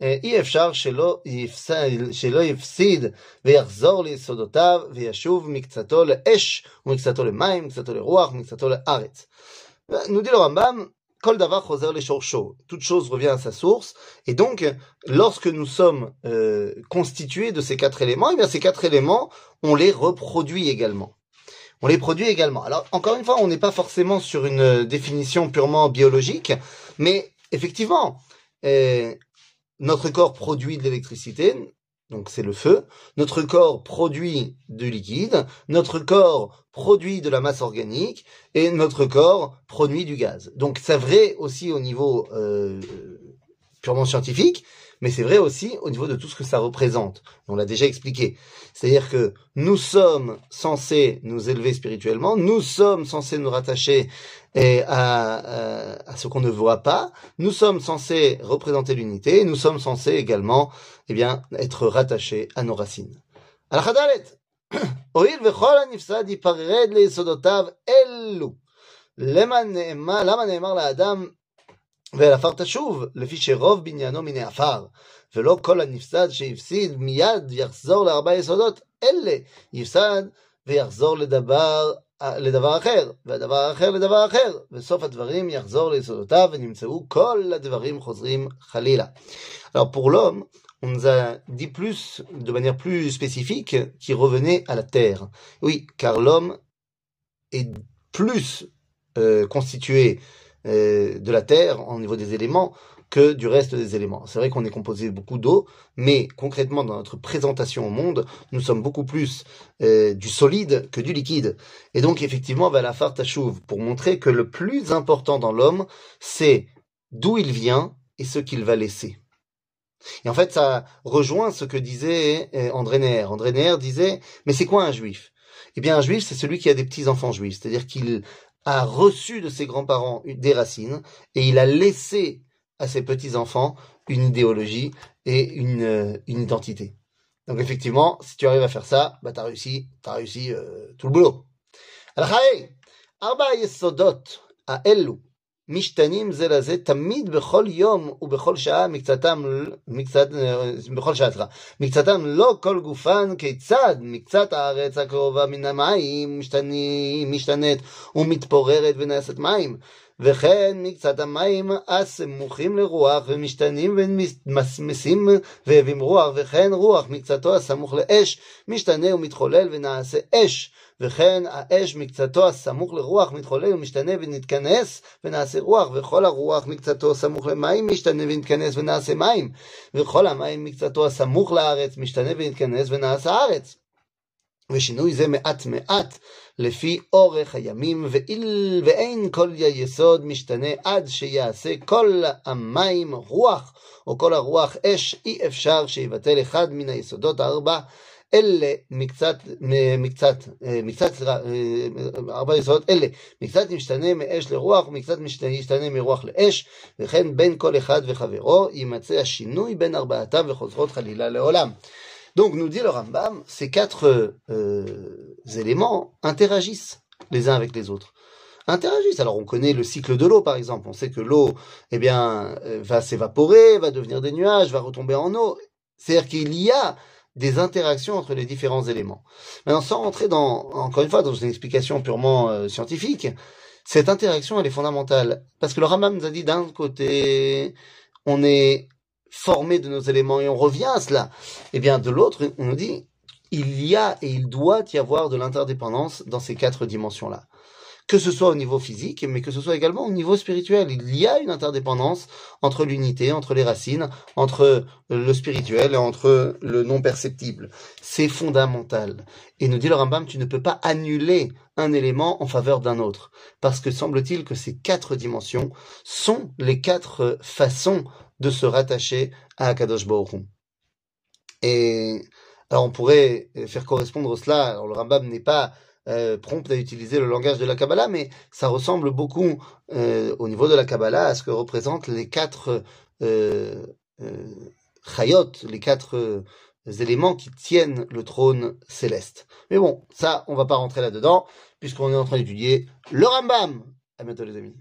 אי אפשר שלא יפסיד, שלא יפסיד ויחזור ליסודותיו וישוב מקצתו לאש ומקצתו למים, מקצתו לרוח, מקצתו לארץ. Nous dit le Rambam, Kol davar choser les Toute chose revient à sa source. Et donc, lorsque nous sommes euh, constitués de ces quatre éléments, eh bien ces quatre éléments, on les reproduit également. On les produit également. Alors, encore une fois, on n'est pas forcément sur une définition purement biologique, mais effectivement, euh, notre corps produit de l'électricité, donc c'est le feu. Notre corps produit du liquide, notre corps produit de la masse organique et notre corps produit du gaz. Donc c'est vrai aussi au niveau euh, purement scientifique, mais c'est vrai aussi au niveau de tout ce que ça représente. On l'a déjà expliqué. C'est-à-dire que nous sommes censés nous élever spirituellement, nous sommes censés nous rattacher à, à, ce qu'on ne voit pas, nous sommes censés représenter l'unité, nous sommes censés également eh bien, être rattachés à nos racines. ולעפר תשוב, לפי שרוב בניינו מן העפר, ולא כל הנפסד שהפסיד מיד יחזור לארבע יסודות אלה, יפסד ויחזור לדבר, לדבר אחר, והדבר האחר לדבר אחר, וסוף הדברים יחזור ליסודותיו ונמצאו כל הדברים חוזרים חלילה. Alors pour l'homme, on nous a dit plus, de manière plus spécifique, qu'il revenait à la terre. Oui, car l'homme est plus euh, constitué euh, de la Terre au niveau des éléments que du reste des éléments. C'est vrai qu'on est composé beaucoup d'eau, mais concrètement dans notre présentation au monde, nous sommes beaucoup plus euh, du solide que du liquide. Et donc effectivement, va la fartachouv pour montrer que le plus important dans l'homme, c'est d'où il vient et ce qu'il va laisser. Et en fait, ça rejoint ce que disait euh, André Neher. André Neher disait, mais c'est quoi un juif? Eh bien, un juif, c'est celui qui a des petits-enfants juifs, c'est-à-dire qu'il a reçu de ses grands-parents des racines et il a laissé à ses petits-enfants une idéologie et une, euh, une identité. Donc effectivement, si tu arrives à faire ça, bah t'as réussi, t'as réussi euh, tout le boulot. משתנים זה לזה תמיד בכל יום ובכל שעה מקצתם, מקצת, בכל שעה, סליחה, מקצתם לא כל גופן כיצד? מקצת הארץ הקרובה מן המים משתני, משתנית ומתפוררת ונעשת מים וכן מקצת המים הסמוכים לרוח ומשתנים ומסמסים והבים רוח וכן רוח מקצתו הסמוך לאש משתנה ומתחולל ונעשה אש וכן האש מקצתו הסמוך לרוח מתחולל ומשתנה ונתכנס ונעשה רוח, וכל הרוח מקצתו סמוך למים משתנה ונתכנס ונעשה מים, וכל המים מקצתו הסמוך לארץ משתנה ונתכנס ונעשה ארץ. ושינוי זה מעט מעט לפי אורך הימים, ואיל, ואין כל היסוד משתנה עד שיעשה כל המים רוח, או כל הרוח אש, אי אפשר שיבטל אחד מן היסודות הארבע אלה מקצת, מקצת, מקצת, ארבע יסודות, אלה מקצת משתנה מאש לרוח ומקצת משתנה מרוח לאש, וכן בין כל אחד וחברו יימצא השינוי בין ארבעתם וחוזרות חלילה לעולם. Donc nous dit le Rambam, ces quatre euh, éléments interagissent les uns avec les autres. interagissent. Alors on connaît le cycle de l'eau par exemple. On sait que l'eau, eh bien, va s'évaporer, va devenir des nuages, va retomber en eau. C'est-à-dire qu'il y a des interactions entre les différents éléments. Maintenant, sans rentrer dans, encore une fois, dans une explication purement euh, scientifique, cette interaction, elle est fondamentale. Parce que le Rambam nous a dit d'un côté, on est formé de nos éléments et on revient à cela. Eh bien, de l'autre, on nous dit, il y a et il doit y avoir de l'interdépendance dans ces quatre dimensions-là que ce soit au niveau physique, mais que ce soit également au niveau spirituel. Il y a une interdépendance entre l'unité, entre les racines, entre le spirituel et entre le non perceptible. C'est fondamental. Et nous dit le Rambam, tu ne peux pas annuler un élément en faveur d'un autre. Parce que semble-t-il que ces quatre dimensions sont les quatre façons de se rattacher à Akadosh Baruch Et alors on pourrait faire correspondre cela. Alors le Rambam n'est pas euh, prompt à utiliser le langage de la Kabbalah, mais ça ressemble beaucoup euh, au niveau de la Kabbalah à ce que représentent les quatre euh, euh les quatre éléments qui tiennent le trône céleste. Mais bon, ça, on va pas rentrer là-dedans, puisqu'on est en train d'étudier le Rambam. À bientôt les amis.